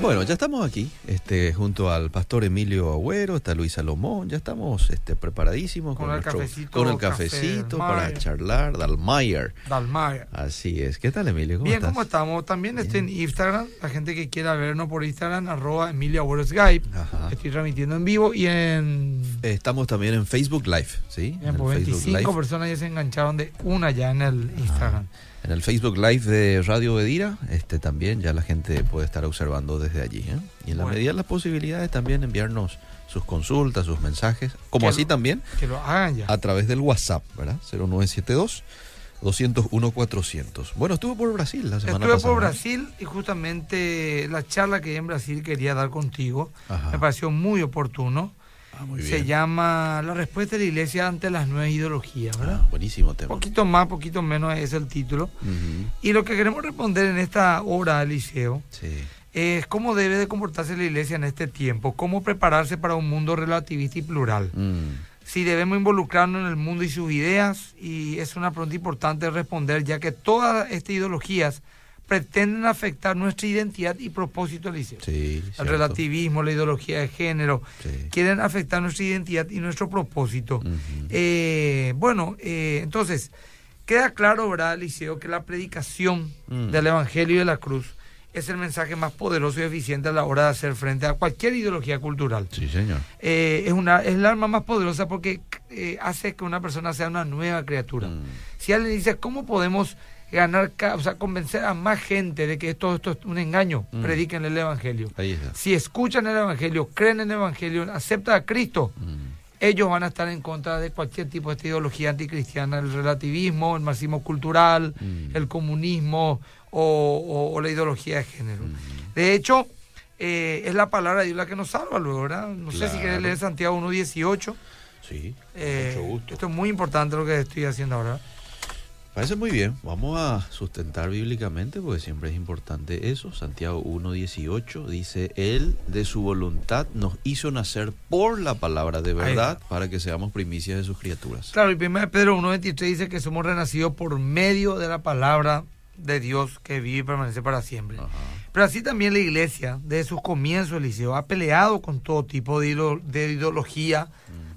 Bueno, ya estamos aquí, este, junto al pastor Emilio Agüero, está Luis Salomón, ya estamos este, preparadísimos Con el cafecito, con el cafecito para charlar, Dalmayer. Dalmayer. Así es. ¿Qué tal, Emilio? ¿Cómo Bien, estás? ¿cómo estamos? También estoy en Instagram. La gente que quiera vernos por Instagram, arroba Emilio Agüero Skype. Ajá. Estoy transmitiendo en vivo y en... Estamos también en Facebook Live, ¿sí? Bien, en, pues el Facebook 25 Live. personas ya se engancharon de una ya en el Instagram. En el Facebook Live de Radio Bedira, este, también ya la gente puede estar observando desde allí. ¿eh? Y en la Bueno. medida de las posibilidades también enviarnos sus consultas, sus mensajes, como Que así lo- también Que lo hagan ya. a través del WhatsApp, ¿verdad? 0972 201 400. Bueno, estuve por Brasil la semana Estuve pasada. por Brasil y justamente la charla que en Brasil quería dar contigo Ajá. me pareció muy oportuno. Ah, muy Se llama La respuesta de la iglesia ante las nuevas ideologías, ¿verdad? Ah, buenísimo tema. Poquito más, poquito menos es el título. Y lo que queremos responder en esta obra, Eliseo, Sí. es cómo debe de comportarse la iglesia en este tiempo, cómo prepararse para un mundo relativista y plural. Mm, Si debemos involucrarnos en el mundo y sus ideas, y es una pregunta importante de responder, ya que todas estas ideologías pretenden afectar nuestra identidad y propósito, Eliseo. sí, El cierto. relativismo, la ideología de género, Sí. quieren afectar nuestra identidad y nuestro propósito. Eh, bueno, eh, entonces, queda claro, ¿verdad, Eliseo, que la predicación Mm. del Evangelio de la Cruz es el mensaje más poderoso y eficiente a la hora de hacer frente a cualquier ideología cultural. Sí, señor. Eh, es, una, es el arma más poderosa porque hace que una persona sea una nueva criatura. Mm, Si alguien dice, ¿cómo podemos ganar, o sea, convencer a más gente de que todo esto es un engaño? Mm. Prediquen el Evangelio. Ahí está. Si escuchan el Evangelio, creen en el Evangelio, aceptan a Cristo, Mm, ellos van a estar en contra de cualquier tipo de ideología anticristiana, el relativismo, el marxismo cultural, Mm. el comunismo o, o- o la ideología de género. Mm. De hecho, eh, es la palabra de Dios la que nos salva luego, ¿verdad? No sé si querés leer Santiago 1.18. Sí, Eh, mucho gusto. esto es muy importante lo que estoy haciendo ahora. Parece muy bien. Vamos a sustentar bíblicamente porque siempre es importante eso. Santiago 1.18 dice, Él de su voluntad nos hizo nacer por la palabra de verdad para que seamos primicias de sus criaturas. Claro, y 1 Pedro 1.23 dice que somos renacidos por medio de la palabra de Dios que vive y permanece para siempre. Ajá. Pero así también la iglesia, desde sus comienzos, Eliseo, ha peleado con todo tipo de ideología,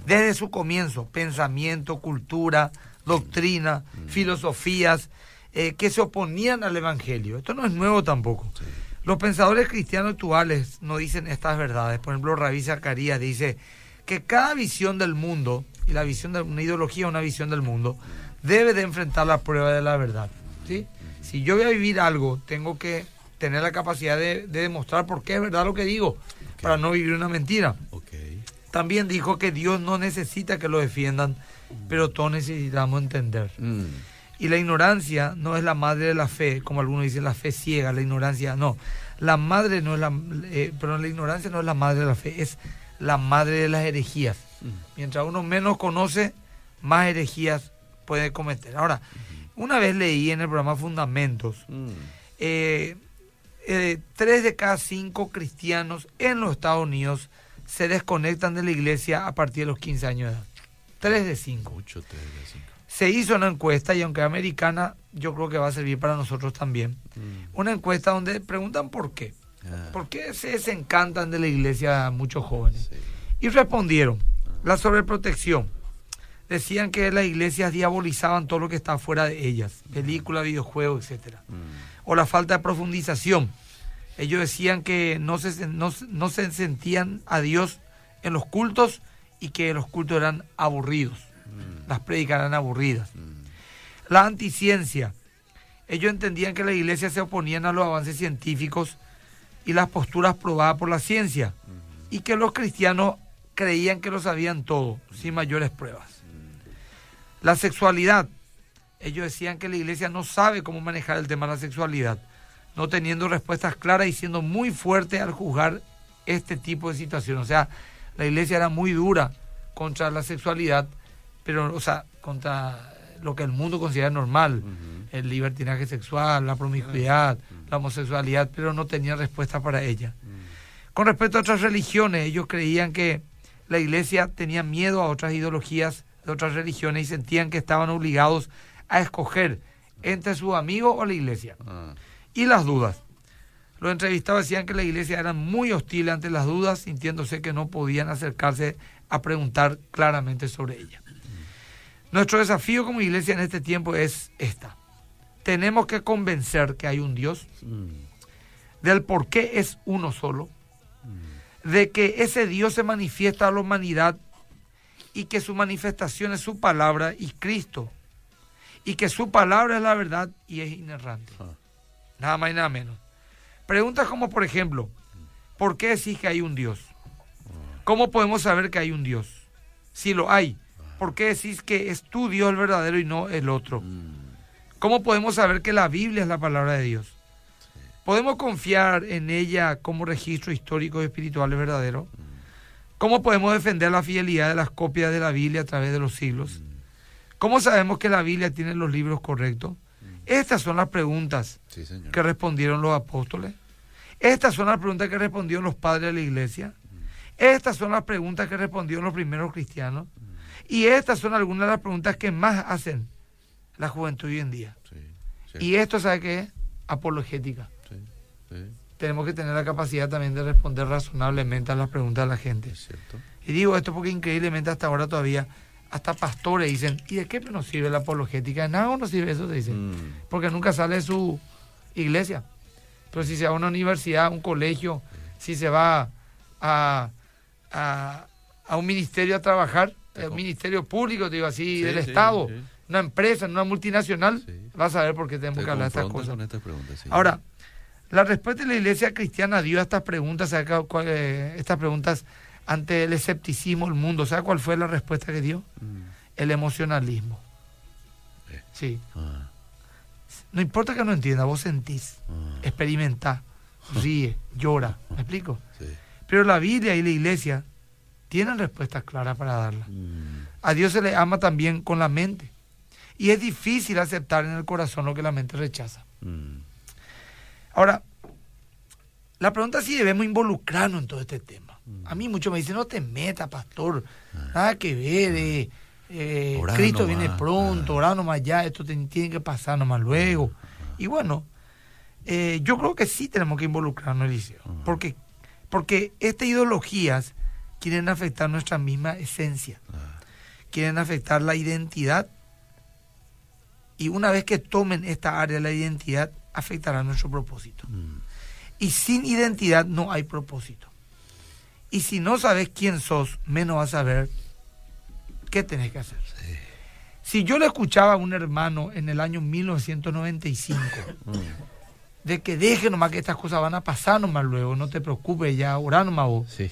desde su comienzo, pensamiento, cultura, doctrina, filosofías, eh, que se oponían al Evangelio. Esto no es nuevo tampoco. Sí. Los pensadores cristianos actuales no dicen estas verdades. Por ejemplo, Rabí Zacarías dice que cada visión del mundo, y la visión de una ideología, una visión del mundo, debe de enfrentar la prueba de la verdad. ¿sí? Si yo voy a vivir algo, tengo que tener la capacidad de, de demostrar por qué es verdad lo que digo, para no vivir una mentira. Ok. También dijo que Dios no necesita que lo defiendan, pero todos necesitamos entender. Mm, Y la ignorancia no es la madre de la fe, como algunos dicen, la fe ciega, la ignorancia, no. La madre no es la, eh, perdón, la ignorancia no es la madre de la fe, es la madre de las herejías. mm, Mientras uno menos conoce, más herejías puede cometer. Ahora, una vez leí en el programa Fundamentos, mm. eh, eh, tres de cada cinco cristianos en los Estados Unidos se desconectan de la iglesia a partir de los 15 años de edad. Tres de cinco. Mucho tres de cinco. Se hizo una encuesta y aunque americana, yo creo que va a servir para nosotros también. Mm, Una encuesta donde preguntan por qué. ah, ¿Por qué se desencantan de la iglesia muchos jóvenes? sí. Y respondieron, la sobreprotección. Decían que las iglesias diabolizaban todo lo que está fuera de ellas, películas, videojuegos, etcétera. Mm, O la falta de profundización. Ellos decían que no se, no, no se sentían a Dios en los cultos y que los cultos eran aburridos. mm, Las prédicas eran aburridas. mm. La anticiencia. Ellos entendían que la iglesia se oponían a los avances científicos y las posturas probadas por la ciencia y que los cristianos creían que lo sabían todo sin mayores pruebas. La sexualidad. Ellos decían que la iglesia no sabe cómo manejar el tema de la sexualidad, no teniendo respuestas claras y siendo muy fuerte al juzgar este tipo de situación. O sea, la iglesia era muy dura contra la sexualidad, pero, o sea, contra lo que el mundo considera normal, el libertinaje sexual, la promiscuidad, la homosexualidad, pero no tenía respuesta para ella. Con respecto a otras religiones, ellos creían que la iglesia tenía miedo a otras ideologías de otras religiones y sentían que estaban obligados a escoger entre sus amigos o la iglesia. Ah, Y las dudas. Los entrevistados decían que la iglesia era muy hostil ante las dudas, sintiéndose que no podían acercarse a preguntar claramente sobre ella. Nuestro desafío como iglesia en este tiempo es esta. Tenemos que convencer que hay un Dios, del por qué es uno solo, de que ese Dios se manifiesta a la humanidad y que su manifestación es su palabra y Cristo, y que su palabra es la verdad y es inerrante. Ah. Nada más y nada menos. Preguntas como, por ejemplo, ¿por qué decís que hay un Dios? ¿Cómo podemos saber que hay un Dios? Si lo hay, ¿por qué decís que es tu Dios el verdadero y no el otro? Mm. ¿Cómo podemos saber que la Biblia es la palabra de Dios? ¿Podemos confiar en ella como registro histórico y espiritual verdadero? ¿Cómo podemos defender la fidelidad de las copias de la Biblia a través de los siglos? ¿Cómo sabemos que la Biblia tiene los libros correctos? Estas son las preguntas Sí, señor. que respondieron los apóstoles. Estas son las preguntas que respondieron los padres de la iglesia. Estas son las preguntas que respondieron los primeros cristianos. Y estas son algunas de las preguntas que más hacen la juventud hoy en día. Sí, sí, Y esto, ¿sabe qué es? Apologética. sí, Tenemos que tener la capacidad también de responder razonablemente a las preguntas de la gente. Y digo esto porque increíblemente hasta ahora todavía, hasta pastores dicen, ¿y de qué nos sirve la apologética? De Nada nos sirve eso, te dicen. Mm. Porque nunca sale de su iglesia. Pero si se va a una universidad, un colegio, si se va a, a, a un ministerio a trabajar, Te un ministerio público, digo así, Sí, del sí, Estado, sí. una empresa, una multinacional, vas a ver por qué tenemos Te que hablar de estas cosas. Ahora, la respuesta de la iglesia cristiana dio a estas preguntas, ¿sabe cuál- cuál, eh, estas preguntas ante el escepticismo del mundo? ¿Sabe cuál fue la respuesta que dio? Mm. El emocionalismo. Eh. Sí. Ah, No importa que no entienda, vos sentís, ah, experimentá, ríe, llora. ¿Me explico? sí. Pero la Biblia y la iglesia tienen respuestas claras para darlas. Mm. A Dios se le ama también con la mente. Y es difícil aceptar en el corazón lo que la mente rechaza. Mm. Ahora, la pregunta es si debemos involucrarnos en todo este tema. A mí muchos me dicen, no te metas, pastor, nada que ver, eh, eh, Orá Cristo nomás, viene pronto, ah. orá nomás ya, esto te- tiene que pasar nomás luego. Y bueno, eh, yo creo que sí tenemos que involucrarnos, Eliseo, porque, porque estas ideologías quieren afectar nuestra misma esencia, Ah, quieren afectar la identidad, y una vez que tomen esta área de la identidad, afectará nuestro propósito. mm. Y sin identidad no hay propósito. Y si no sabes quién sos, menos vas a saber qué tenés que hacer. Sí. Si yo le escuchaba a un hermano en el año 1995 Mm. de que deje nomás que estas cosas van a pasar nomás luego, no te preocupes ya, orá nomás vos. Sí.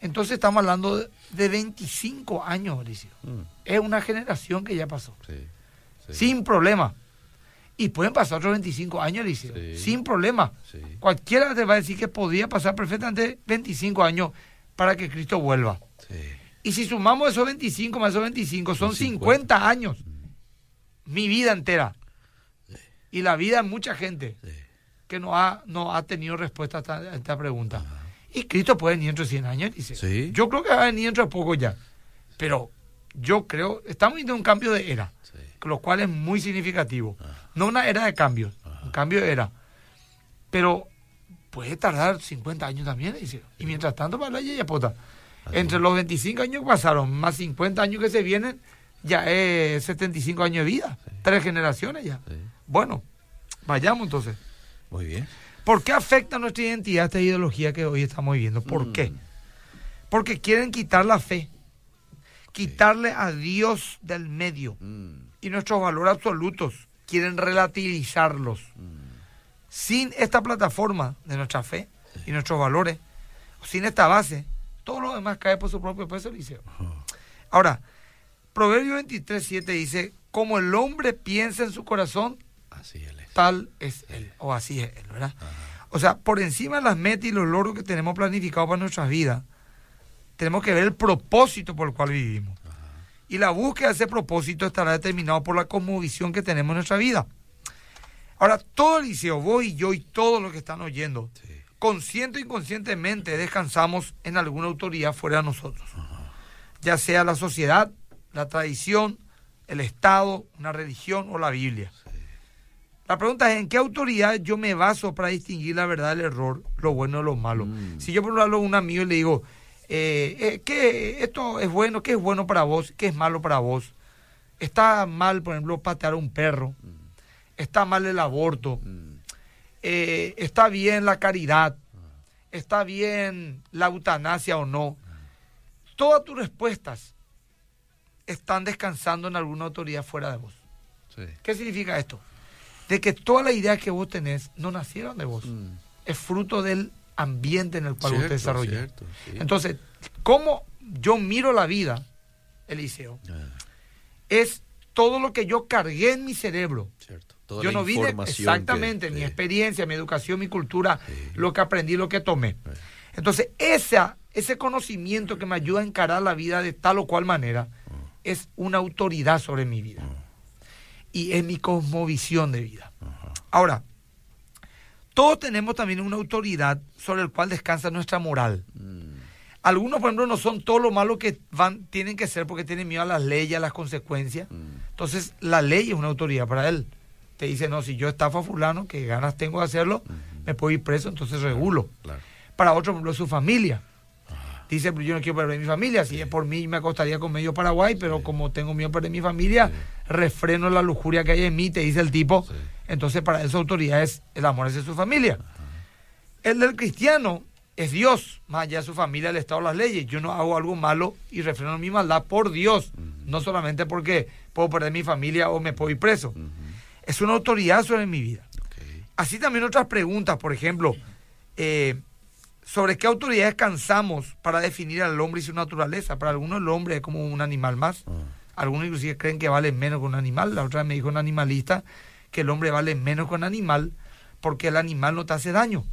Entonces estamos hablando de- de 25 años, Mauricio. Mm. Es una generación que ya pasó. Sí. sí. Sin problema. Y pueden pasar otros 25 años. Sí. Sin problema. Cualquiera te va a decir que podría pasar perfectamente 25 años para que Cristo vuelva. Sí. Y si sumamos esos 25 más esos 25, son Son 50, 50 años. Mi vida entera. Y la vida de mucha gente Sí. que no ha, no ha tenido respuesta a esta, a esta pregunta. Y Cristo puede venir dentro de 100 años, dice. Yo creo que va a venir dentro de poco ya. Pero yo creo, estamos viendo un cambio de era, lo cual es muy significativo. No una era de cambios, Ajá. un cambio de era. Pero puede tardar 50 años también, dice. Y mientras tanto, para la yapota. Así. Entre los 25 años que pasaron, más 50 años que se vienen, ya es 75 años de vida. Sí. Tres generaciones ya. Sí. Bueno, vayamos entonces. Muy bien. ¿Por qué afecta nuestra identidad esta ideología que hoy estamos viviendo? ¿Por Mm. qué? Porque quieren quitar la fe, quitarle a Dios del medio Mm. y nuestros valores absolutos, quieren relativizarlos. Mm. Sin esta plataforma de nuestra fe y nuestros valores, sin esta base, todo lo demás cae por su propio peso, Eliseo. Ahora, Proverbio 23, 7 dice, como el hombre piensa en su corazón, Así él es. tal es él, o así es él, ¿verdad? Ajá. O sea, por encima de las metas y los logros que tenemos planificados para nuestras vidas, tenemos que ver el propósito por el cual vivimos. Y la búsqueda de ese propósito estará determinado por la cosmovisión que tenemos en nuestra vida. Ahora, todo el liceo, vos y yo y todos los que están oyendo, Sí. consciente o inconscientemente descansamos en alguna autoridad fuera de nosotros. Ya sea la sociedad, la tradición, el Estado, una religión o la Biblia. La pregunta es, ¿en qué autoridad yo me baso para distinguir la verdad del error, lo bueno de lo malo? Mm. Si yo por ejemplo a un amigo y le digo, eh, eh, ¿qué, esto es bueno, qué es bueno para vos, qué es malo para vos? Está mal, por ejemplo, patear a un perro. Está mal el aborto. Mm. Eh, está bien la caridad. Está bien la eutanasia o no. Todas tus respuestas están descansando en alguna autoridad fuera de vos. Sí. ¿Qué significa esto? De que todas las ideas que vos tenés no nacieron de vos. Mm. Es fruto del ambiente en el cual vos te desarrollás. cierto, sí. Entonces, ¿cómo yo miro la vida, Eliseo? Ah, Es todo lo que yo cargué en mi cerebro. cierto. Toda yo no información exactamente que- mi sí. experiencia, mi educación, mi cultura, Sí. lo que aprendí, lo que tomé. Sí. Entonces, esa, ese conocimiento que me ayuda a encarar la vida de tal o cual manera es una autoridad sobre mi vida. Y es mi cosmovisión de vida. Ahora, todos tenemos también una autoridad sobre el cual descansa nuestra moral. Mm. Algunos, por ejemplo, no son todo lo malo que van, tienen que ser porque tienen miedo a las leyes, a las consecuencias. Mm. Entonces, la ley es una autoridad para él. Te dice, no, si yo estafo a fulano, que ganas tengo de hacerlo, me puedo ir preso, entonces regulo. Claro. Para otro, por ejemplo, su familia. Dice, "Pues yo no quiero perder mi familia. Si es por mí, me acostaría con medio Paraguay, pero como tengo miedo de perder mi familia, refreno la lujuria que hay en mí, te dice el tipo. Sí. Entonces, para su autoridad es el amor hacia su familia. El del cristiano es Dios, más allá de su familia, el Estado, las leyes. Yo no hago algo malo y refreno mi maldad por Dios, no solamente porque puedo perder mi familia o me puedo ir preso. Es una autoridad sobre mi vida. Así también otras preguntas, por ejemplo, eh, sobre qué autoridad descansamos para definir al hombre y su naturaleza. Para algunos el hombre es como un animal más. Ah. Algunos inclusive creen que vale menos que un animal. La otra vez me dijo un animalista que el hombre vale menos que un animal porque el animal no te hace daño.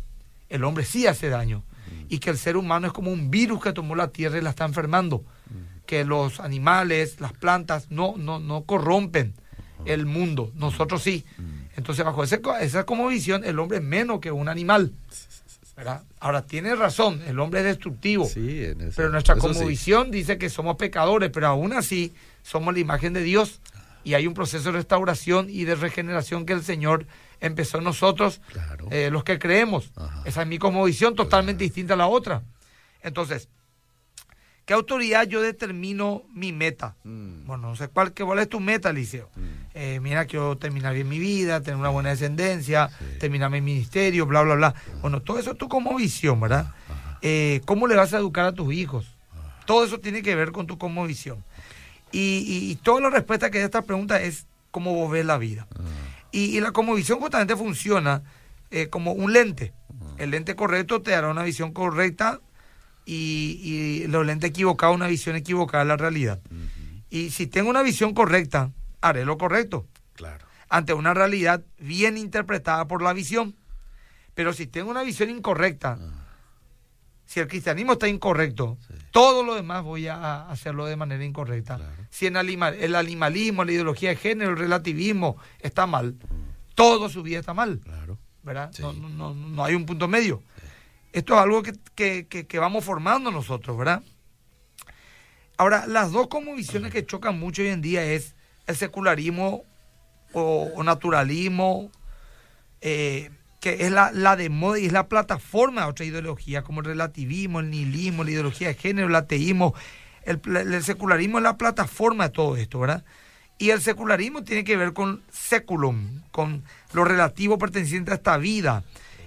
El hombre sí hace daño. Y que el ser humano es como un virus que tomó la tierra y la está enfermando. Que los animales, las plantas, no, no, no corrompen el mundo. Nosotros sí. Entonces, bajo ese esa como visión, el hombre es menos que un animal. ¿verdad? Ahora, tiene razón, el hombre es destructivo. Sí, en Pero nuestra eso sí. dice que somos pecadores, pero aún así somos la imagen de Dios y hay un proceso de restauración y de regeneración que el Señor empezó en nosotros, Claro. eh, los que creemos. Ajá. Esa es mi cosmovisión totalmente distinta a la otra. Entonces, ¿qué autoridad yo determino mi meta? Mm. Bueno, no sé cuál, cuál es tu meta, Liceo. Eh, mira, quiero terminar bien mi vida, tener una buena descendencia, Sí. terminar mi ministerio, bla, bla, bla. Bueno, todo eso es tu como visión, ¿verdad? Eh, ¿Cómo le vas a educar a tus hijos? Todo eso tiene que ver con tu como visión. Y, y- y toda la respuesta que da esta pregunta es cómo vos ves la vida. Y, y la visión justamente funciona eh, como un lente. El lente correcto te dará una visión correcta y, y los lentes equivocados una visión equivocada de la realidad. Y si tengo una visión correcta, haré lo correcto Claro. ante una realidad bien interpretada por la visión. Pero si tengo una visión incorrecta, si el cristianismo está incorrecto, Sí. todo lo demás voy a hacerlo de manera incorrecta. Claro. Si en el animalismo, la ideología de género, el relativismo está mal, todo su vida está mal, Claro. ¿verdad? Sí. No, no, no, no hay un punto medio. Esto es algo que, que- que- vamos formando nosotros, ¿verdad? Ahora, las dos como visiones que chocan mucho hoy en día es el secularismo o, naturalismo, eh, que es la, la de moda y es la plataforma de otra ideología, como el relativismo, el nihilismo, la ideología de género, el ateísmo. El, el secularismo es la plataforma de todo esto, ¿verdad? Y el secularismo tiene que ver con seculum, con lo relativo perteneciente a esta vida,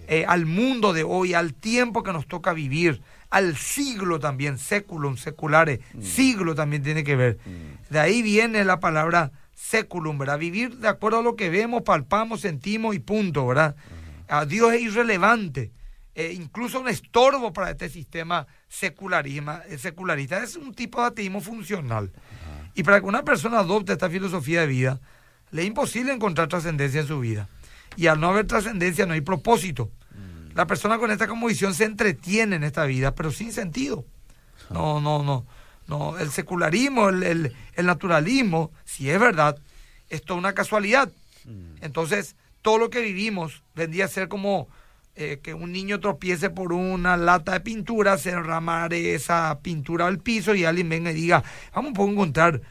eh, al mundo de hoy, al tiempo que nos toca vivir, al siglo también, seculum, seculares, siglo también tiene que ver. De ahí viene la palabra seculum, ¿verdad? Vivir de acuerdo a lo que vemos, palpamos, sentimos y punto, ¿verdad? A Dios es irrelevante, eh, incluso un estorbo para este sistema secularismo, eh, secularista. Es un tipo de ateísmo funcional. Y para que una persona adopte esta filosofía de vida, le es imposible encontrar trascendencia en su vida. Y al no haber trascendencia no hay propósito. La persona con esta como visión se entretiene en esta vida, pero sin sentido. No, no, no. no el secularismo, el, el- el naturalismo, si es verdad, es toda una casualidad. Entonces, todo lo que vivimos vendría a ser como eh, que un niño tropiece por una lata de pintura, se derramare esa pintura al piso y alguien venga y diga, vamos a encontrar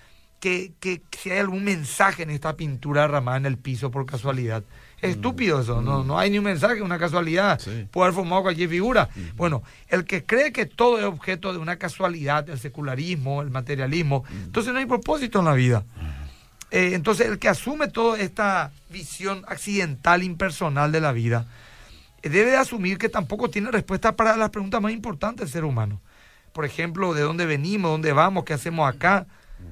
que, que- que si hay algún mensaje en esta pintura derramada en el piso por casualidad. Es estúpido eso, no, no hay ni un mensaje, una casualidad. Sí. Puede haber formado cualquier figura. Bueno, el que cree que todo es objeto de una casualidad, el secularismo, el materialismo, entonces no hay propósito en la vida. Eh, entonces, el que asume toda esta visión accidental, impersonal de la vida, eh, debe de asumir que tampoco tiene respuesta para las preguntas más importantes del ser humano. Por ejemplo, ¿de dónde venimos? ¿Dónde vamos? ¿Qué hacemos acá?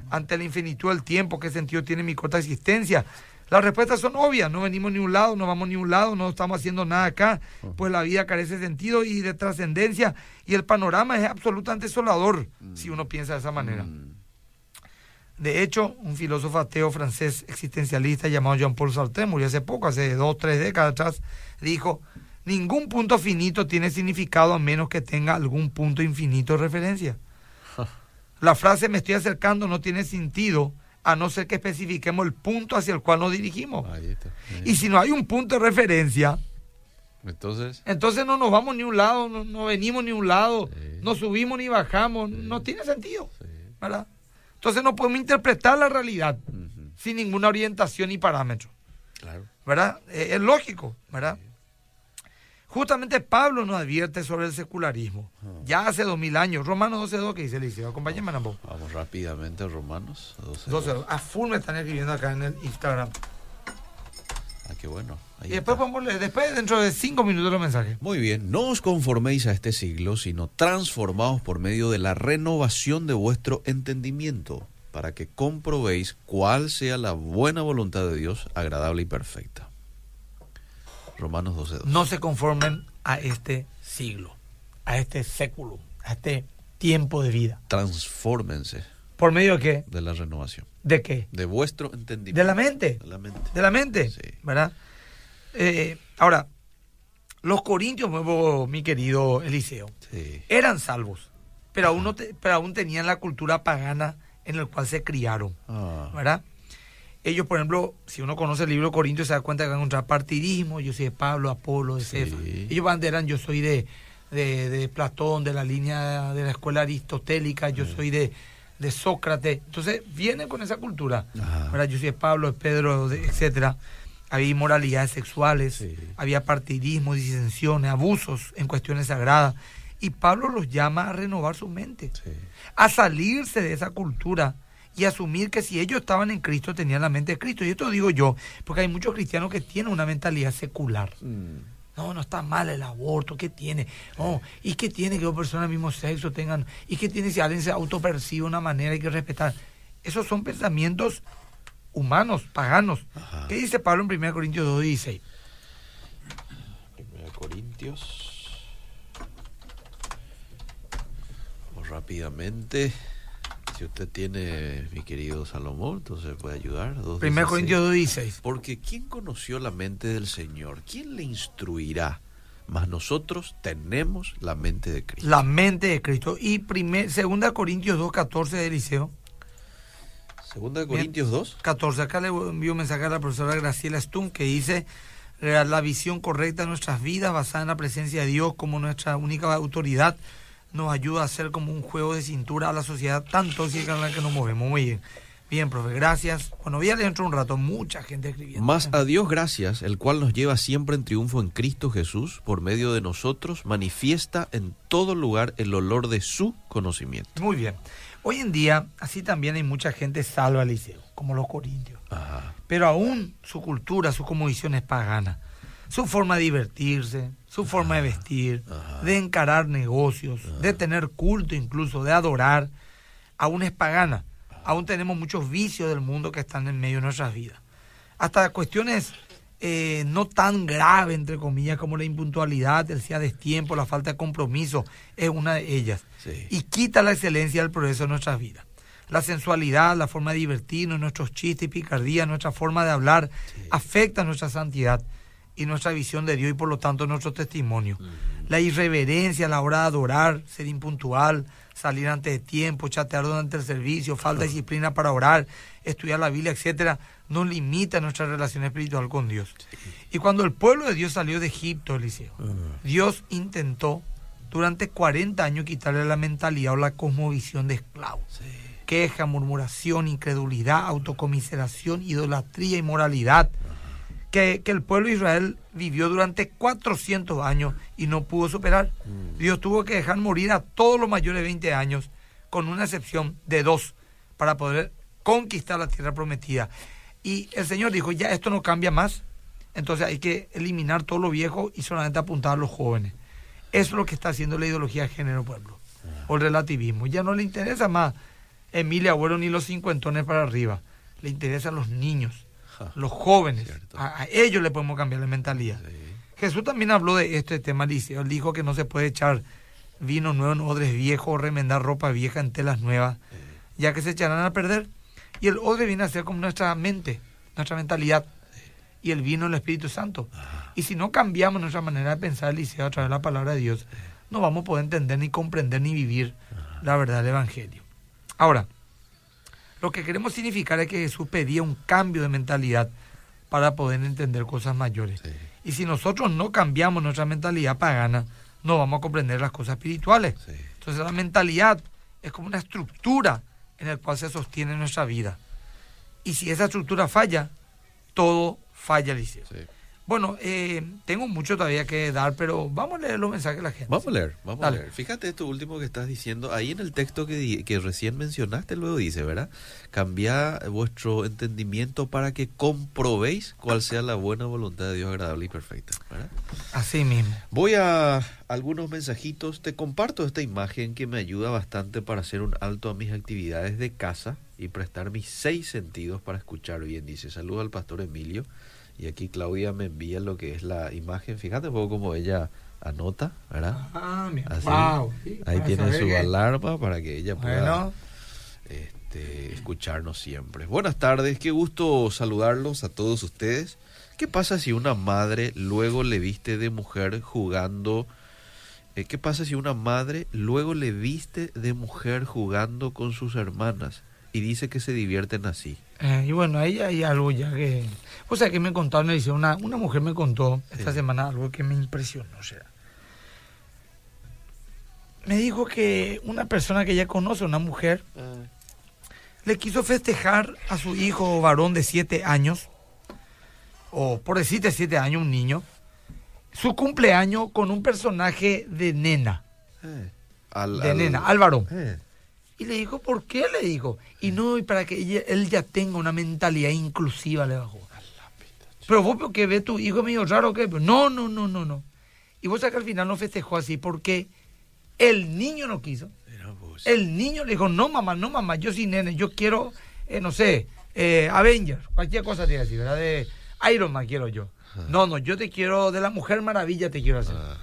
Ante la infinitud del tiempo, ¿qué sentido tiene mi corta existencia? Las respuestas son obvias, no venimos ni un lado, no vamos ni un lado, no estamos haciendo nada acá, pues la vida carece de sentido y de trascendencia y el panorama es absolutamente desolador si uno piensa de esa manera. Mm. De hecho, un filósofo ateo francés existencialista llamado Jean-Paul Sartre, murió hace poco, hace dos, tres décadas atrás, dijo, ningún punto finito tiene significado a menos que tenga algún punto infinito de referencia. La frase me estoy acercando no tiene sentido a no ser que especifiquemos el punto hacia el cual nos dirigimos. Ahí está. Y si no hay un punto de referencia, Entonces, entonces no nos vamos ni un lado, no, no venimos ni un lado, Sí. no subimos ni bajamos, no tiene sentido, sí. ¿verdad? Entonces no podemos interpretar la realidad sin ninguna orientación y parámetro, Claro. ¿verdad? Eh, es lógico, ¿verdad? Justamente Pablo nos advierte sobre el secularismo. Ya hace dos mil años. Romanos 12.2 que dice Eliseo. Acompáñame, Nambo. Vamos rápidamente a Romanos 12. 12. A full me están escribiendo acá en el Instagram. Ah, qué bueno. Ahí Y después leer, después dentro de cinco minutos los mensajes. Muy bien, no os conforméis a este siglo, sino transformaos por medio de la renovación de vuestro entendimiento, para que comprobéis cuál sea la buena voluntad de Dios, agradable y perfecta. Romanos 12. No se conformen a este siglo, a este século, a este tiempo de vida. Transfórmense ¿Por medio de qué? de la renovación, ¿De qué? de vuestro entendimiento. De la mente. De la mente. de la mente, Sí. ¿verdad? Eh, ahora, los corintios, nuevo, mi querido Eliseo, Sí. eran salvos, pero aún, no te- pero aún tenían la cultura pagana en la cual se criaron, Ah, ¿verdad? Ellos, por ejemplo, si uno conoce el libro de Corintios, se da cuenta que van a encontrar partidismo, yo soy de Pablo, Apolo, de Sí. Cefa. Ellos banderan, yo soy de, de, de Platón, de la línea de la escuela aristotélica, yo soy de, de Sócrates. Entonces, vienen con esa cultura. ¿verdad? Yo soy de Pablo, de Pedro, de- etcétera. Había inmoralidades sexuales, Sí. había partidismo, disensiones, abusos en cuestiones sagradas. Y Pablo los llama a renovar su mente, sí. a salirse de esa cultura y asumir que si ellos estaban en Cristo tenían la mente de Cristo. Y esto digo yo, porque hay muchos cristianos que tienen una mentalidad secular. Mm, No, no está mal el aborto, ¿qué tiene? No, ¿y qué tiene que dos personas del mismo sexo tengan? ¿Y qué tiene si alguien se autopercibe de una manera hay que respetar? Esos son pensamientos humanos, paganos. Ajá. ¿Qué dice Pablo en 1 Corintios 2.16? Primera Corintios. Vamos rápidamente. Si usted tiene, mi querido Salomón, entonces puede ayudar. 1 2:16. Corintios 2.16. Porque ¿quién conoció la mente del Señor? ¿Quién le instruirá? Mas nosotros tenemos la mente de Cristo. La mente de Cristo. Y 2 Corintios 2.14 de Eliseo. Segunda de Corintios 2. 14. Acá le envío un mensaje a la profesora Graciela Stum que dice "La- la visión correcta de nuestras vidas basada en la presencia de Dios como nuestra única autoridad nos ayuda a ser como un juego de cintura a la sociedad tan tóxica en la que nos movemos. Muy bien. Bien, profe, gracias. Bueno, voy a leer dentro de un rato mucha gente escribiendo. Más a Dios gracias, el cual nos lleva siempre en triunfo en Cristo Jesús, por medio de nosotros, manifiesta en todo lugar el olor de su conocimiento. Muy bien. Hoy en día, así también hay mucha gente salva al liceo, como los corintios. Ajá. Pero aún su cultura, su cosmovisión es pagana. Su forma de divertirse, su forma de vestir, Ajá. de encarar negocios, de tener culto incluso, de adorar, aún es pagana. Aún tenemos muchos vicios del mundo que están en medio de nuestras vidas. Hasta cuestiones eh, no tan graves, entre comillas, como la impuntualidad, el sea destiempo, la falta de compromiso, es una de ellas. Sí. Y quita la excelencia del progreso de nuestras vidas. La sensualidad, la forma de divertirnos, nuestros chistes y picardías, nuestra forma de hablar, afecta nuestra santidad y nuestra visión de Dios y por lo tanto nuestro testimonio. La irreverencia a la hora de adorar, ser impuntual, salir antes de tiempo, chatear durante el servicio, falta de disciplina para orar, estudiar la Biblia, etcétera, nos limita nuestra relación espiritual con Dios. Y cuando el pueblo de Dios salió de Egipto, Eliseo, Dios intentó durante 40 años quitarle la mentalidad o la cosmovisión de esclavo. Queja, murmuración, incredulidad, autocomiseración, idolatría, inmoralidad. Que, que el pueblo de Israel vivió durante 400 años y no pudo superar. Mm. Dios tuvo que dejar morir a todos los mayores de 20 años, con una excepción de dos, para poder conquistar la tierra prometida. Y el Señor dijo, ya esto no cambia más, entonces hay que eliminar todo lo viejo y solamente apuntar a los jóvenes. Eso es lo que está haciendo la ideología de género pueblo, o el relativismo. Ya no le interesa más Emilia Abuelo ni los cincuentones para arriba, le interesan los niños, los jóvenes. A, a ellos le podemos cambiar la mentalidad. sí. Jesús también habló de este tema, dice, él dijo que no se puede echar vino nuevo en odres viejos o remendar ropa vieja en telas nuevas, ya que se echarán a perder. Y el odre viene a ser como nuestra mente, nuestra mentalidad, y el vino el Espíritu Santo. Y si no cambiamos nuestra manera de pensar, Eliseo, a través de la palabra de Dios, no vamos a poder entender, ni comprender, ni vivir la verdad del Evangelio. Ahora, lo que queremos significar es que Jesús pedía un cambio de mentalidad para poder entender cosas mayores. Sí. Y si nosotros no cambiamos nuestra mentalidad pagana, no vamos a comprender las cosas espirituales. Sí. Entonces la mentalidad es como una estructura en la cual se sostiene nuestra vida. Y si esa estructura falla, todo falla, Liceo. Sí. Bueno, eh, tengo mucho todavía que dar, pero vamos a leer los mensajes de la gente. Vamos a leer, vamos Dale. a leer. Fíjate esto último que estás diciendo. Ahí en el texto que, di- que recién mencionaste, luego dice, ¿verdad? Cambia vuestro entendimiento para que comprobéis cuál sea la buena voluntad de Dios agradable y perfecta. ¿verdad? Así mismo. Voy a algunos mensajitos. Te comparto esta imagen que me ayuda bastante para hacer un alto a mis actividades de casa y prestar mis seis sentidos para escuchar bien. Dice, saludo al pastor Emilio. Y aquí Claudia me envía lo que es la imagen. Fíjate un poco cómo ella anota, ¿verdad? Ah, mira. Así. Wow. Sí, Ahí tiene su que- alarma para que ella pueda Bueno, este, escucharnos siempre. Buenas tardes, qué gusto saludarlos a todos ustedes. ¿Qué pasa si una madre luego le viste de mujer jugando? eh, ¿Qué pasa si una madre luego le viste de mujer jugando con sus hermanas y dice que se divierten así? Eh, y bueno, ahí hay algo ya que... O sea, que me contaron, dice, una, una mujer me contó esta Sí. semana algo que me impresionó. O sea, me dijo que una persona que ella conoce, una mujer, le quiso festejar a su hijo varón de siete años, o por decirte siete años, un niño, su cumpleaños con un personaje de nena, Eh, al- de al- nena, al varón. eh, Y le dijo, ¿por qué? Le dijo. Y no, y para que ella- él ya tenga una mentalidad inclusiva, le bajó. Pero vos porque ves tu hijo medio raro, ¿qué? No, no, no, no, no. Y vos sabés que al final no festejó así porque el niño no quiso. El niño le dijo, no mamá, no mamá, yo sin nene, yo quiero, eh, no sé, eh, Avengers, cualquier cosa te iba a decir, ¿verdad? De Iron Man quiero yo. No, no, yo te quiero, de la Mujer Maravilla te quiero hacer. Ah,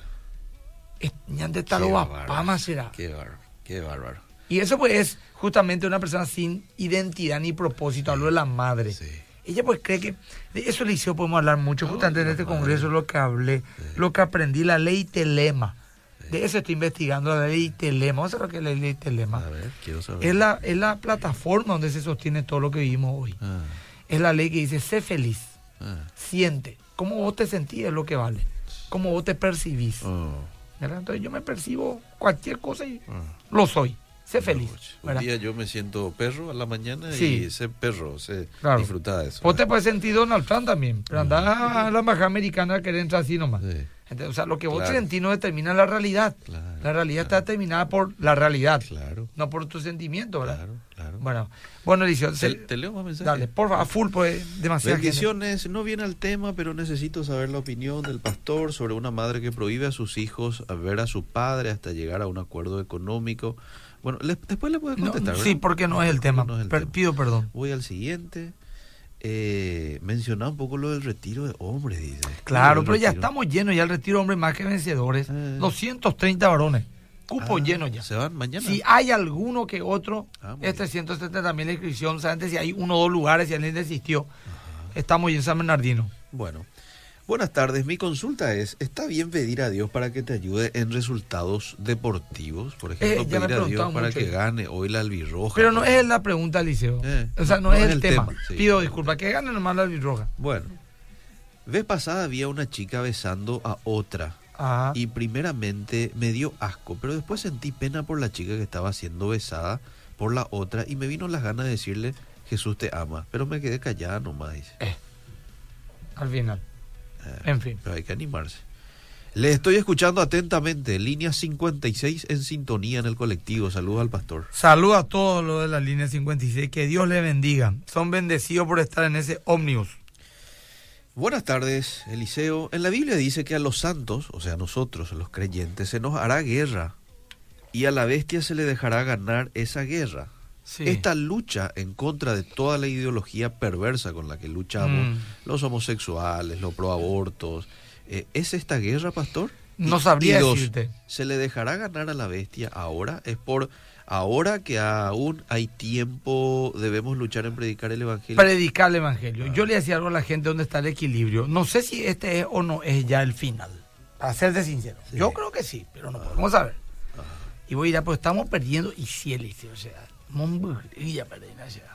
ñante guapama será. Qué bárbaro, qué bárbaro. Y eso pues es justamente una persona sin identidad ni propósito, hablo de la madre. Sí. Ella pues cree que de eso Liceo podemos hablar mucho, justamente en este madre. congreso lo que hablé, lo que aprendí, la ley telema. De eso estoy investigando, la ley telema. Vamos a ver lo que es la ley telema. A ver, quiero saber. Es la, es la plataforma donde se sostiene todo lo que vivimos hoy. Ah, Es la ley que dice, sé feliz, ah. siente. Cómo vos te sentís es lo que vale. Cómo vos te percibís. Oh. Entonces yo me percibo cualquier cosa y ah. lo soy. Sé feliz. Un día yo me siento perro a la mañana Sí. y sé perro, sé Claro. disfrutar de eso. Vos te puedes sentir Donald Trump también, pero andar a la embajada americana a querer entrar así nomás. Sí, Entonces, o sea, lo que vos Claro. sentís no determina la realidad. claro. La realidad está determinada por la realidad, Claro, no por tus sentimientos, ¿verdad? claro, claro. Bueno, bueno, Eliseo, te, leo más mensajes. dale, por favor, a full, pues, demasiado. Bendiciones, no viene al tema, pero necesito saber la opinión del pastor sobre una madre que prohíbe a sus hijos a ver a su padre hasta llegar a un acuerdo económico. Bueno, le- después le puedes No, contestar. sí, porque no es el tema. No es el Per- tema. Pido perdón. Voy al siguiente. Eh, mencionaba un poco lo del retiro de hombres, dice. Claro, pero ya estamos llenos, ya el retiro hombre más que vencedores. Eh. 230 varones. Cupo Ah, lleno ya. Se van mañana. Si hay alguno que otro, Ah, es 370 mil inscripción, antes si hay uno o dos lugares, si alguien desistió, estamos en San Bernardino. Bueno, buenas tardes. Mi consulta es, ¿está bien pedir a Dios para que te ayude en resultados deportivos? Por ejemplo, Eh, me pedir a Dios para mucho que gane hoy la albirroja. Pero no es la pregunta, Liceo. Eh, o sea, no, no es el, el tema. tema, sí. Pido disculpas, que gane nomás la roja. Bueno, vez pasada había una chica besando a otra Ajá. y primeramente me dio asco, pero después sentí pena por la chica que estaba siendo besada por la otra y me vino las ganas de decirle Jesús te ama, pero me quedé callada nomás. dice. A al final. Eh, En fin. Pero hay que animarse. Le estoy escuchando atentamente. Línea 56 en sintonía en el colectivo. Saludos al pastor. Saludos a todos los de la línea 56. Que Dios les bendiga. Son bendecidos por estar en ese ómnibus. Buenas tardes, Eliseo. En la Biblia dice que a los santos, o sea, a nosotros, los creyentes, se nos hará guerra y a la bestia se le dejará ganar esa guerra. Sí. Esta lucha en contra de toda la ideología perversa con la que luchamos, Mm. los homosexuales, los proabortos, eh, ¿es esta guerra, pastor? No sabría dos, decirte. ¿Se le dejará ganar a la bestia ahora? ¿Es por ahora que aún hay tiempo, debemos luchar en predicar el Evangelio? Predicar el evangelio. Yo le decía algo a la gente donde está el equilibrio. No sé si este es o no es ya el final. Para serte sincero. Sí. Yo creo que sí, pero no podemos saber. Y voy a ir a, pues estamos perdiendo. Y si el o sea,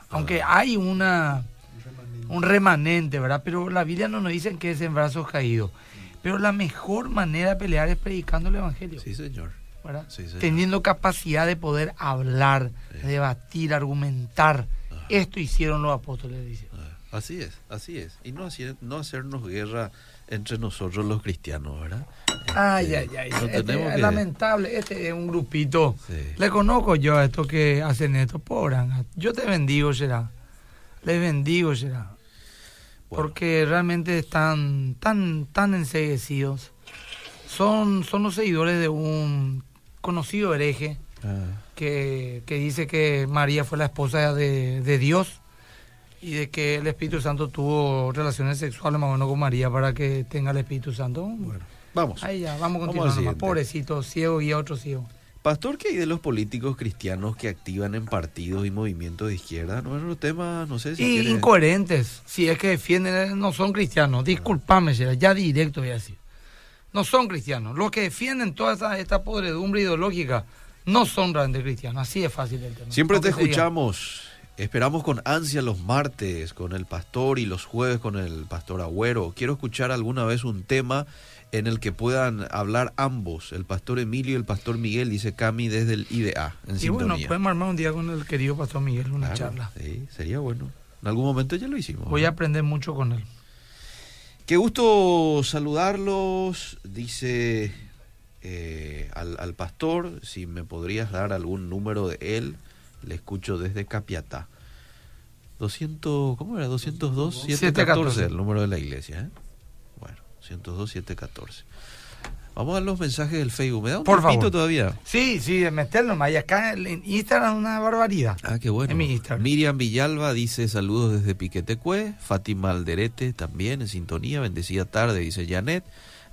Aunque hay una un remanente, ¿verdad? Pero la Biblia no nos dice que es en brazos caídos. Pero la mejor manera de pelear es predicando el evangelio. Sí, señor. ¿verdad? Sí, señor. Teniendo capacidad de poder hablar, Sí. debatir, argumentar. Ajá. Esto hicieron los apóstoles, dice. Así es, así es. Y no, hacer, no hacernos guerra entre nosotros los cristianos, ¿verdad? Ay, Este, ay, ay. no Este que- lamentable. Este es un grupito. Sí. Le conozco yo a estos que hacen esto. Pobre Ángel. Yo te bendigo, será. Les bendigo, será. Bueno, Porque realmente están tan, tan enseguecidos. Son, son los seguidores de un conocido hereje ah, que, que dice que María fue la esposa de, de Dios y de que el Espíritu Santo tuvo relaciones sexuales más o menos con María para que tenga el Espíritu Santo. bueno, vamos. Ahí ya, vamos continuando. Pobrecito, ciego y a otro ciego. Pastor, ¿qué hay de los políticos cristianos que activan en partidos y movimientos de izquierda? No es un tema, no sé si y quiere- incoherentes, si es que defienden, no son cristianos. Disculpame, ya directo voy a decir. No son cristianos. Los que defienden toda esta, esta podredumbre ideológica no son realmente cristianos. Así es fácil el tema. Siempre te escuchamos. Esperamos con ansia los martes con el pastor y los jueves con el pastor Agüero. Quiero escuchar alguna vez un tema en el que puedan hablar ambos, el pastor Emilio y el pastor Miguel, dice Cami desde el IDA, en Y sintonía. bueno, podemos armar un día con el querido Pastor Miguel una Claro, charla. Sí, sería bueno. En algún momento ya lo hicimos. Voy a aprender mucho con él. Qué gusto saludarlos, dice eh, al, al pastor, si me podrías dar algún número de él, le escucho desde Capiatá. 200, ¿cómo era? 202, 714, 714. el número de la iglesia, ¿eh? Bueno, 202, 714. Vamos a los mensajes del Facebook. ¿Me da un Por favor. todavía? Sí, sí, de meterlo más. Acá en Instagram es una barbaridad. Ah, qué bueno. En mi Instagram. Miriam Villalba dice saludos desde Piquetecue. Fátima Alderete también en sintonía. Bendecida tarde, dice Janet.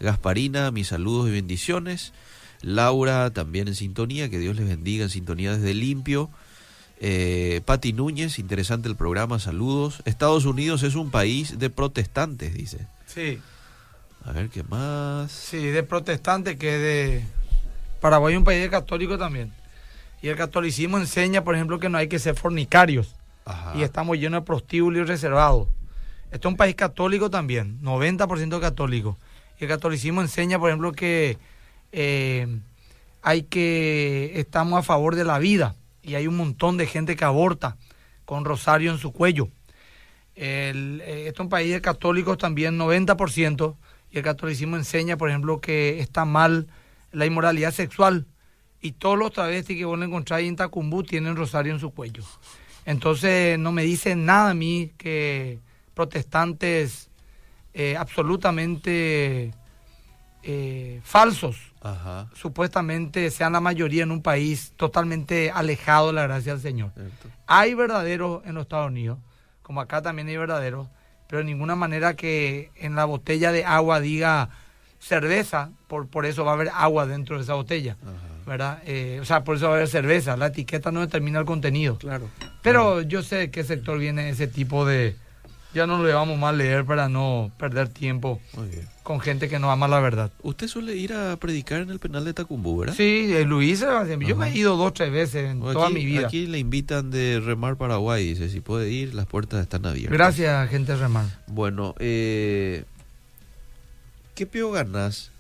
Gasparina, mis saludos y bendiciones. Laura también en sintonía. Que Dios les bendiga en sintonía desde Limpio. Eh, Pati Núñez, interesante el programa, saludos. Estados Unidos es un país de protestantes, dice. Sí, A ver, ¿qué más? sí, de protestante que de... Paraguay es un país de católico también. Y el catolicismo enseña, por ejemplo, que no hay que ser fornicarios. Ajá. Y estamos llenos de prostíbulos y reservados. Este es un país católico también, 90% católico. Y el catolicismo enseña, por ejemplo, que eh, hay que estamos a favor de la vida y hay un montón de gente que aborta con rosario en su cuello. El, eh, este es un país de católicos también, 90%, y el catolicismo enseña, por ejemplo, que está mal la inmoralidad sexual y todos los travestis que vos le encontráis en Tacumbú tienen rosario en su cuello. Entonces no me dice nada a mí que protestantes eh, absolutamente eh, falsos Ajá. supuestamente sean la mayoría en un país totalmente alejado de la gracia del Señor. Cierto. Hay verdaderos en los Estados Unidos, como acá también hay verdaderos, pero de ninguna manera que en la botella de agua diga cerveza, por, por eso va a haber agua dentro de esa botella, Ajá. ¿verdad? Eh, o sea, por eso va a haber cerveza, la etiqueta no determina el contenido. Claro. Pero yo sé de qué sector viene ese tipo de... Ya no lo llevamos mal leer para no perder tiempo con gente que no ama la verdad. Usted suele ir a predicar en el penal de Tacumbú, ¿verdad? Sí, eh, Luis, yo me he ido dos o tres veces en Aquí- toda mi vida. Aquí le invitan de Remar Paraguay, dice, si puede ir, las puertas están abiertas. Gracias, gente remar. Bueno, eh, ¿qué peo ganas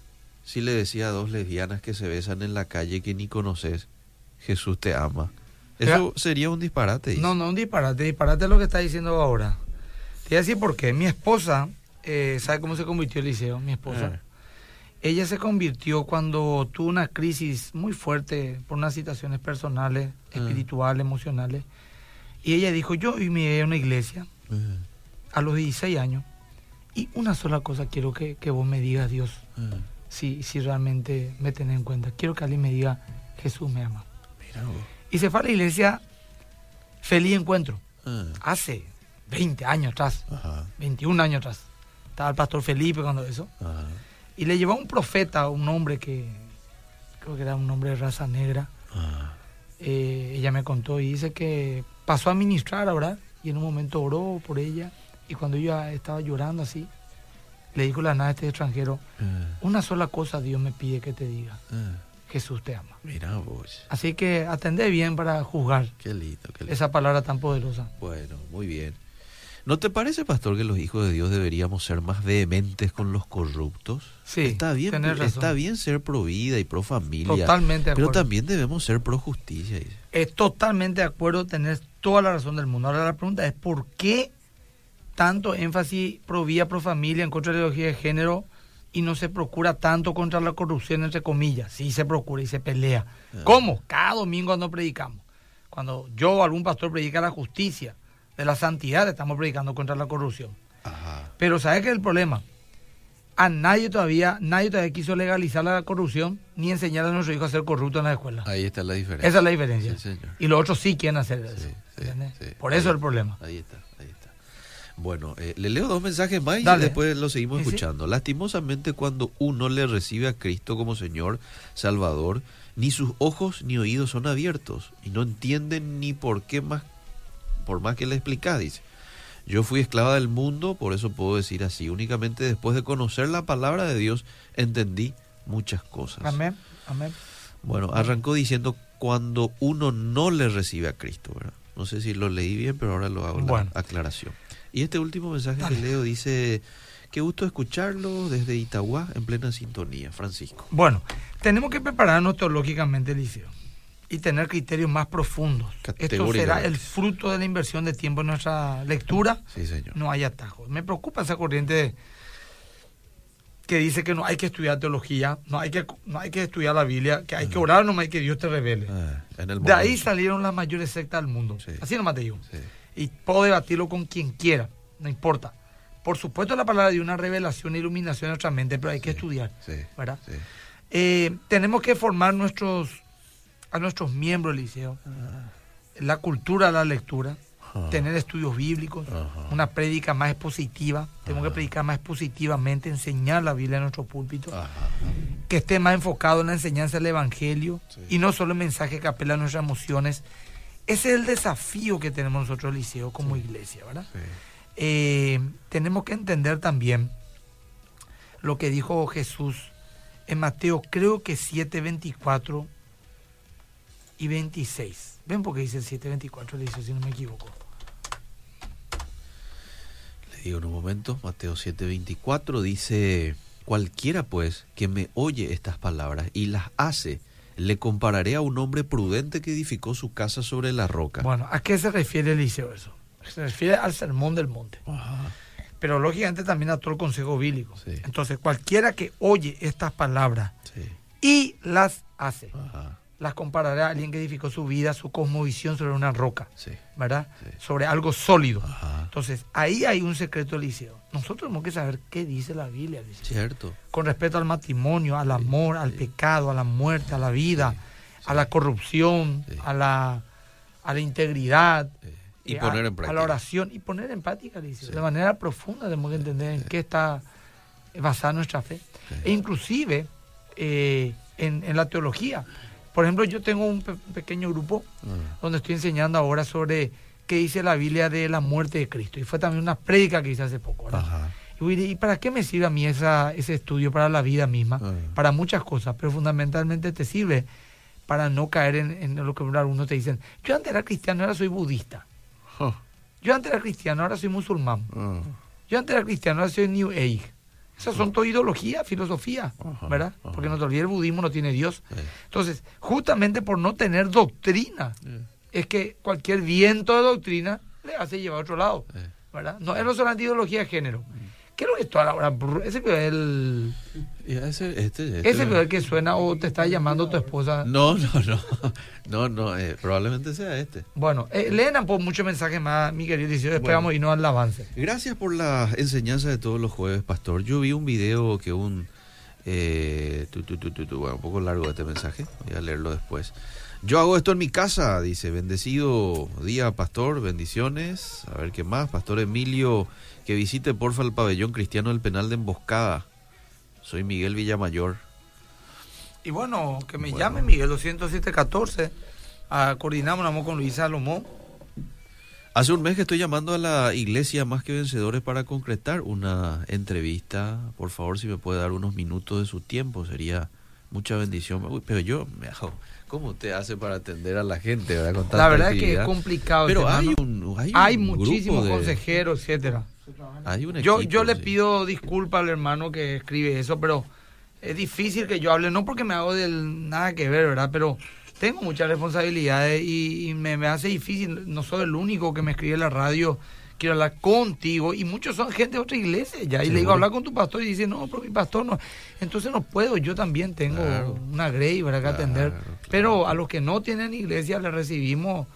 si le decía a dos lesbianas que se besan en la calle que ni conoces, Jesús te ama? Eso sería un disparate. dice. No, no, un disparate, disparate es lo que está diciendo ahora. Te voy a decir por qué. Mi esposa eh, ¿sabe cómo se convirtió Eliseo, mi esposa? Eh. Ella se convirtió cuando tuvo una crisis muy fuerte por unas situaciones personales, Ah. espirituales, emocionales. Y ella dijo, yo hoy me a una iglesia Eh, a los 16 años y una sola cosa quiero que, que vos me digas, Dios, eh. si, si realmente me tenés en cuenta. Quiero que alguien me diga, Jesús me ama. Mira. Y se fue a la iglesia Feliz Encuentro, Eh, hace 20 años atrás, Ajá, 21 años atrás. Estaba el pastor Felipe cuando eso. ajá. Y le llevó a un profeta, un hombre que creo que era un hombre de raza negra. Eh, ella me contó y dice que pasó a ministrar a orar y en un momento oró por ella y cuando ella estaba llorando así, le dijo la nada a este extranjero, eh, una sola cosa Dios me pide que te diga, eh. Jesús te ama. Mira vos. Así que atendé bien para juzgar Qué lindo, qué lindo. esa palabra tan poderosa. Bueno, muy bien. ¿No te parece, pastor, que los hijos de Dios deberíamos ser más vehementes con los corruptos? Sí, está bien, tenés razón. está bien ser pro vida y pro familia, Totalmente de pero acuerdo. también debemos ser pro justicia. Es totalmente de acuerdo, tenés toda la razón del mundo. Ahora la pregunta es, ¿por qué tanto énfasis pro vida, pro familia, en contra de la ideología de género y no se procura tanto contra la corrupción, entre comillas? Sí se procura y se pelea. Ah. ¿Cómo? Cada domingo cuando predicamos. Cuando yo o algún pastor predica la justicia, de la santidad, estamos predicando contra la corrupción. Ajá. Pero ¿sabes qué es el problema? A nadie todavía, nadie todavía quiso legalizar la corrupción ni enseñar a nuestros hijos a ser corruptos en la escuela. Ahí está la diferencia. Esa es la diferencia. Sí, señor. Y los otros sí quieren hacer eso. Sí. Por Ahí- eso es el problema. Ahí está, ahí está. Bueno, eh, le leo dos mensajes más y Dale. después lo seguimos escuchando. Lastimosamente, cuando uno le recibe a Cristo como Señor, Salvador, ni sus ojos ni oídos son abiertos y no entienden ni por qué más, por más que le explicás, dice. Yo fui esclava del mundo, por eso puedo decir así. Únicamente después de conocer la palabra de Dios, entendí muchas cosas. Amén. Amén. Bueno, arrancó diciendo cuando uno no le recibe a Cristo, ¿verdad? No sé si lo leí bien, pero ahora lo hago la Bueno. aclaración. Y este último mensaje Dale. que leo dice, qué gusto escucharlo desde Itagua en plena sintonía, Francisco. Bueno, tenemos que prepararnos teológicamente, Eliseo, y tener criterios más profundos. Esto será el fruto de la inversión de tiempo en nuestra lectura. Sí, señor. No hay atajos. Me preocupa esa corriente que dice que no hay que estudiar teología, no hay que, no hay que estudiar la Biblia, que hay que orar nomás y que Dios te revele. Ah, en el De ahí salieron las mayores sectas del mundo. Sí. Así nomás te digo. Sí, y puedo debatirlo con quien quiera, no importa. Por supuesto la palabra de una revelación e iluminación en nuestra mente, pero hay que Sí, estudiar, sí, ¿verdad? sí. Eh, tenemos que formar nuestros a nuestros miembros, Liceo, la cultura de la lectura, tener estudios bíblicos, Ajá. una prédica más expositiva, tenemos que predicar más expositivamente, enseñar la Biblia en nuestro púlpito, que esté más enfocado en la enseñanza del Evangelio Sí. y no solo el mensaje que apela a nuestras emociones. Ese es el desafío que tenemos nosotros, Liceo, como iglesia, ¿verdad? Sí. Eh, tenemos que entender también lo que dijo Jesús en Mateo, creo que 7, 24 y 26. ¿Ven por qué dice el 7, 24, Liceo, si no me equivoco? Le digo en un momento, Mateo 7:24 dice, cualquiera pues que me oye estas palabras y las hace, le compararé a un hombre prudente que edificó su casa sobre la roca. Bueno, ¿a qué se refiere Eliseo eso? Se refiere al sermón del monte, Ajá. pero lógicamente también a todo el consejo bíblico. Sí. Entonces, cualquiera que oye estas palabras Sí. y las hace, Ajá. Las comparará a alguien que edificó su vida, su cosmovisión sobre una roca, Sí. ¿verdad? Sí. Sobre algo sólido. Ajá. Entonces, ahí hay un secreto Eliseo. Nosotros tenemos que saber qué dice la Biblia, Eliseo. Cierto. Con respecto al matrimonio, al amor, al pecado, a la muerte, a la vida, a la corrupción, a la a la integridad. Sí. Y eh, poner a- en práctica. A la oración y poner en práctica, Eliseo. Sí. De manera profunda tenemos que entender en qué está basada nuestra fe. E inclusive eh, en, en la teología. Por ejemplo, yo tengo un pe- pequeño grupo Ah, donde estoy enseñando ahora sobre qué dice la Biblia de la muerte de Cristo. Y fue también una prédica que hice hace poco. Y voy ¿y para qué me sirve a mí esa, ese estudio para la vida misma? Para muchas cosas, pero fundamentalmente te sirve para no caer en, en lo que algunos te dicen. Yo antes era cristiano, ahora soy budista. Ah, Yo antes era cristiano, ahora soy musulmán. ah. Yo antes era cristiano, ahora soy New Age. Esas son todo ideología, filosofía, Ajá, ¿verdad? ajá. Porque no te olvides, el budismo no tiene Dios. Sí. Entonces, justamente por no tener doctrina, es que cualquier viento de doctrina le hace llevar a otro lado. ¿verdad? No es no solamente ideología de género. ¿Qué es lo que está ahora? Brr, Ese video es el. Y ese, este, este- Ese el que suena o te está llamando tu esposa. No, no, no. No, no, eh, probablemente sea este. Bueno, eh, leen por muchos mensajes más, mi querido Liceo. Después Bueno. vamos a irnos al avance. Gracias por la enseñanza de todos los jueves, Pastor. Yo vi un video que un... eh, tu, tu, tu, tu, tu, bueno, un poco largo este mensaje, voy a leerlo después. Yo hago esto en mi casa, dice, bendecido día, Pastor, bendiciones. A ver qué más, Pastor Emilio, que visite porfa el pabellón cristiano del penal de Emboscada. Soy Miguel Villamayor. Y bueno, que me Bueno. llame Miguel 20714. Ah, coordinamos amor con Luis Salomón. Hace un mes que estoy llamando a la iglesia Más que Vencedores para concretar una entrevista. Por favor, si me puede dar unos minutos de su tiempo, sería mucha bendición. Uy, pero yo. ¿Cómo usted hace para atender a la gente, verdad? Con La verdad es que es complicado. Pero este, hay un, hay Hay muchísimos de- consejeros, etcétera. Hay un Yo, equipo, yo le sí. pido disculpas al hermano que escribe eso, pero es difícil que yo hable, no porque me hago del nada que ver, ¿verdad? Pero tengo muchas responsabilidades y, y me, me hace difícil. No soy el único que me escribe en la radio. Quiero hablar contigo y muchos son gente de otra iglesia ya. Y le digo, hablar con tu pastor y dice, no, pero mi pastor no. Entonces no puedo, yo también tengo Claro. una grey, ¿verdad? Que Claro, atender. claro. Pero a los que no tienen iglesia le recibimos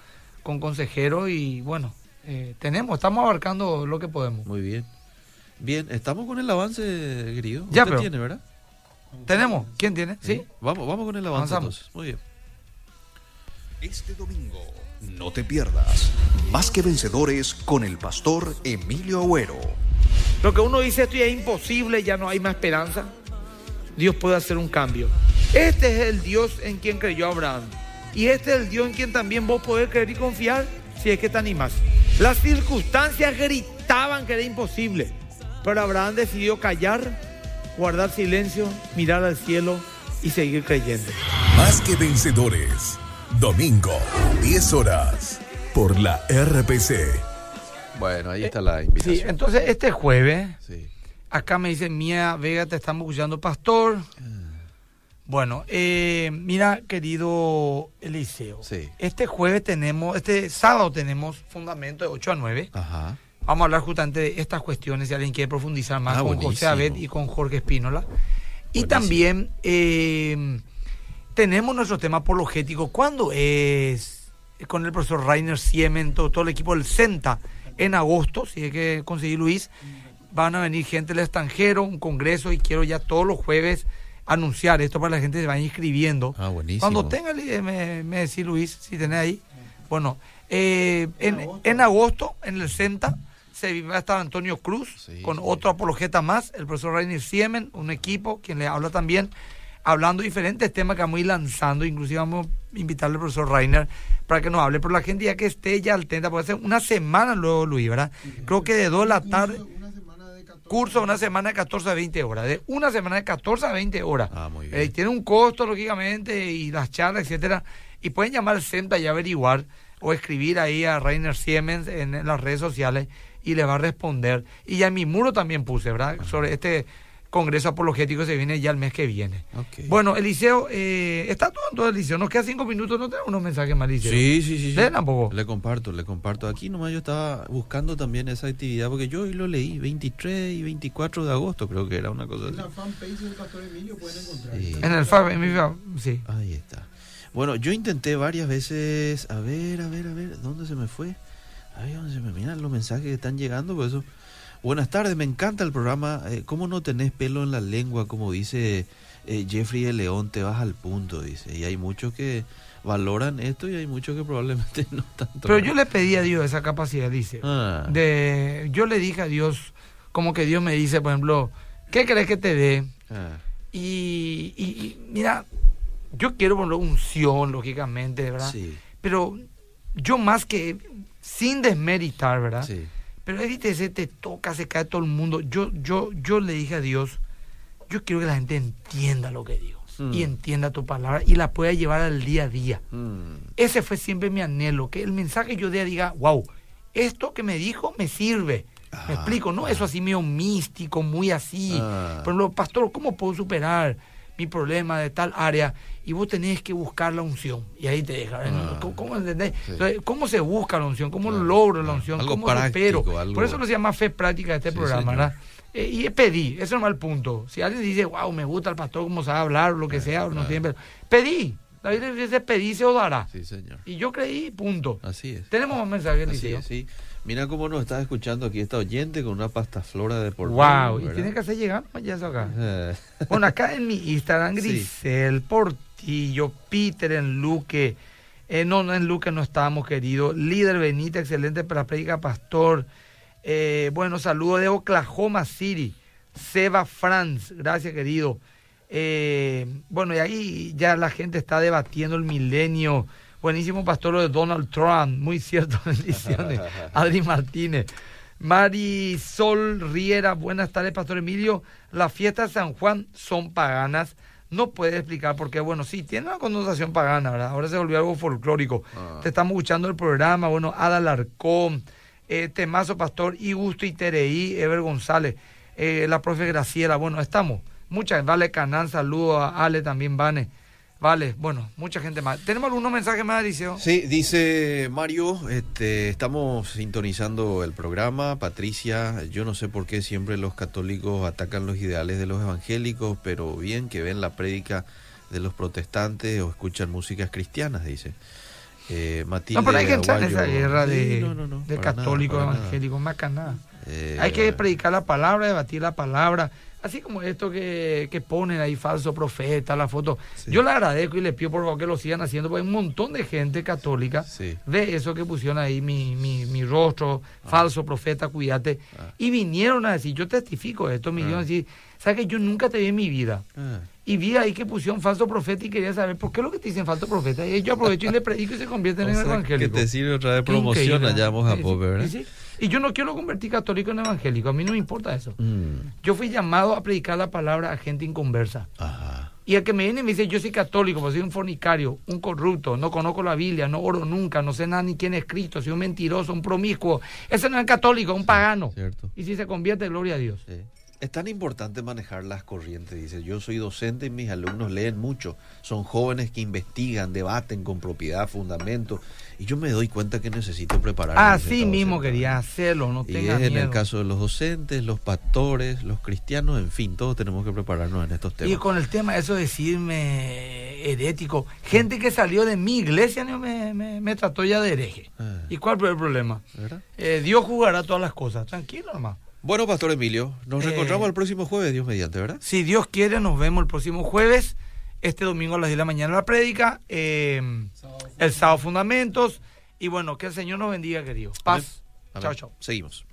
con consejeros y bueno, eh, tenemos, estamos abarcando lo que podemos. Muy bien. Bien, estamos con el avance, querido. Ya, Usted pero- tiene, ¿verdad? ¿Tenemos? ¿Quién tiene? ¿Sí? Vamos, vamos con el avance Avanzamos. entonces. Muy bien. Este domingo, no te pierdas Más que Vencedores con el pastor Emilio Agüero. Lo que uno dice, esto ya es imposible, ya no hay más esperanza. Dios puede hacer un cambio. Este es el Dios en quien creyó Abraham. Y este es el Dios en quien también vos podés creer y confiar si es que te animás. Las circunstancias gritaban que era imposible. Pero Abraham decidió callar, guardar silencio, mirar al cielo y seguir creyendo. Más que vencedores. Domingo, 10 horas. Por la RPC. Bueno, ahí está la Sí, invitación. entonces este jueves Sí. Acá me dice Mía Vega, te estamos escuchando, pastor. Bueno, eh, mira, querido Eliseo. Sí. Este jueves tenemos, este sábado tenemos fundamento de 8 a 9. Ajá. Vamos a hablar justamente de estas cuestiones si alguien quiere profundizar más Ah, con buenísimo. José Abed y con Jorge Espínola. Y Buenísimo. también eh, tenemos nuestro tema apologético. ¿Cuándo es? Con el profesor Rainer Siemen, todo, todo el equipo del CENTA, en agosto, si hay que conseguir Luis, van a venir gente del extranjero, un congreso, y quiero ya todos los jueves anunciar esto para que la gente se vaya inscribiendo. Ah, buenísimo. Cuando tenga, eh, me, me decís Luis, si tenés ahí. Bueno, eh, en, en agosto, en el CENTA, se va a estar Antonio Cruz, Sí, con sí. otro apologeta más, el profesor Rainer Siemen, un equipo, quien le habla también, hablando diferentes temas que vamos a ir lanzando, inclusive vamos a invitarle al profesor Rainer para que nos hable, pero la gente ya que esté ya atenta, puede ser una semana luego, Luis, ¿verdad? Creo que de 2 de la tarde, curso una semana de 14 a 20 horas, de una semana de 14 a 20 horas. Ah, muy Eh, bien. tiene un costo, lógicamente, y las charlas, etcétera. Y pueden llamar al CENTA y averiguar o escribir ahí a Rainer Siemens en, en las redes sociales y le va a responder. Y ya en mi muro también puse, ¿verdad? Sobre este congreso apologético se viene ya el mes que viene. Bueno, Eliseo, eh, está todo en todo, Eliseo. Nos quedan cinco minutos, no tenemos unos mensajes más, Eliseo. Sí, sí, sí. sí. Tampoco. Le comparto, le comparto. Aquí nomás yo estaba buscando también esa actividad porque yo hoy lo leí, 23 y 24 de agosto creo que era una cosa En la así. fanpage del Pastor Emilio pueden encontrar. Sí. En el FAB, en mi FAB, sí. Ahí está. Bueno, yo intenté varias veces, a ver, a ver, a ver, ¿dónde se me fue? Ahí donde se me miran los mensajes que están llegando, por eso. Buenas tardes, me encanta el programa. Eh, ¿Cómo no tenés pelo en la lengua? Como dice eh, Jeffrey de León, te vas al punto, dice. Y hay muchos que valoran esto y hay muchos que probablemente no tanto. Pero yo le pedí a Dios esa capacidad, Eliseo. Ah, de yo le dije a Dios como que Dios me dice por ejemplo qué crees que te dé ah, y, y- y mira yo quiero por ejemplo unción lógicamente verdad sí, pero yo más que sin desmeritar verdad sí. Pero viste se te toca se cae todo el mundo yo yo yo le dije a Dios yo quiero que la gente entienda lo que digo Mm. y entienda tu palabra y la pueda llevar al día a día Mm, ese fue siempre mi anhelo, que el mensaje yo dé diga, wow, esto que me dijo me sirve. Ah, me explico, ¿no? ah. Eso así medio místico, muy así. Ah. Ejemplo, pastor, ¿cómo puedo superar? mi problema de tal área, y vos tenés que buscar la unción. Y ahí te deja. Ah. ¿Cómo, cómo entendés? Sí. Entonces, ¿Cómo se busca la unción? ¿Cómo Claro, logro la claro. unción? Algo ¿Cómo práctico, supero? algo- Por eso se llama fe práctica de este Sí, programa. ¿verdad? Eh, y es pedir, eso no es el punto. Si alguien dice, wow, me gusta el pastor, cómo sabe hablar, lo que sea, o no claro. tiene... Pedí. La Biblia dice, pedí, se os dará. Sí, señor. Y yo creí, punto. Así es. Tenemos un mensaje, Así es, sí. Mira cómo nos está escuchando aquí esta oyente con una pasta flora de por Wow, y tiene que hacer llegar ya eso acá. Eh, Bueno, acá en mi Instagram. Grisel, Portillo, Peter en Luque. Eh, no, no, en Luque no estábamos, querido. Líder Benita, excelente para la predica, pastor. Eh, bueno, saludo de Oklahoma City. Seba Franz, gracias, querido. Eh, bueno, y ahí ya la gente está debatiendo el milenio. Buenísimo pastor lo de Donald Trump, muy cierto, bendiciones. Adri Martínez. Marisol Riera, buenas tardes, Pastor Emilio. Las fiestas de San Juan son paganas. No puede explicar por qué. Bueno, sí, tiene una connotación pagana, ¿verdad? Ahora se volvió algo folclórico. Ah. Te estamos escuchando el programa. Bueno, Ada Larcón, eh, Temazo Pastor, y Gusto y Tereí, Ever González, eh, la profe Graciela. Bueno, estamos. Muchas, vale Canán, saludo a Ale también, Vane. Vale, bueno, mucha gente más. ¿Tenemos algunos mensajes más, Eliseo? Sí, dice Mario, este, estamos sintonizando el programa. Patricia, yo no sé por qué siempre los católicos atacan los ideales de los evangélicos, pero bien que ven la prédica de los protestantes o escuchan músicas cristianas, dice. Eh, Matilde No, pero hay que entrar en esa guerra Sí, de, no, no, no, de nada, nada. más que nada. Eh, Hay que predicar la palabra, debatir la palabra. Así como esto que, que ponen ahí, falso profeta, la foto. Sí. Yo le agradezco y les pido por favor que lo sigan haciendo, porque hay un montón de gente católica Sí. ve eso que pusieron ahí, mi, mi, mi rostro, falso profeta, cuídate. Ah. Y vinieron a decir, yo testifico esto, me vinieron a decir, ¿sabes que yo nunca te vi en mi vida? Ah, Y vi ahí que pusieron falso profeta y quería saber por qué es lo que te dicen falso profeta. Y yo aprovecho y le predico y se convierten o en sea, evangélicos. que te sirve otra vez promoción allá vamos a sí, ¿verdad? sí, sí. Y yo no quiero convertir católico en evangélico, a mí no me importa eso. Mm, Yo fui llamado a predicar la palabra a gente inconversa. ajá. Y el que me viene y me dice, yo soy católico, pues soy un fornicario, un corrupto, no conozco la Biblia, no oro nunca, no sé nada ni quién es Cristo, soy un mentiroso, un promiscuo. Ese no es católico, es un pagano. Cierto. Y si se convierte, gloria a Dios. Sí. Es tan importante manejar las corrientes, dice. Yo soy docente y mis alumnos leen mucho. Son jóvenes que investigan, debaten con propiedad, fundamento. Y yo me doy cuenta que necesito prepararme. Así mismo quería hacerlo, no Y tenga es en el caso de los docentes, los pastores, los cristianos, en fin, todos tenemos que prepararnos en estos Y temas. con el tema eso de decirme herético, gente que salió de mi iglesia ¿no? me, me- me trató ya de hereje. Ah, ¿Y cuál fue el problema? Eh, Dios jugará todas las cosas, tranquilo nomás. Bueno, Pastor Emilio, nos Eh, reencontramos el próximo jueves, Dios mediante, ¿verdad? Si Dios quiere, nos vemos el próximo jueves. Este domingo a las 10 de la mañana la prédica. eh, el sábado fundamentos. Y bueno, que el Señor nos bendiga, querido. Paz. Amén. Chao, chao. Seguimos.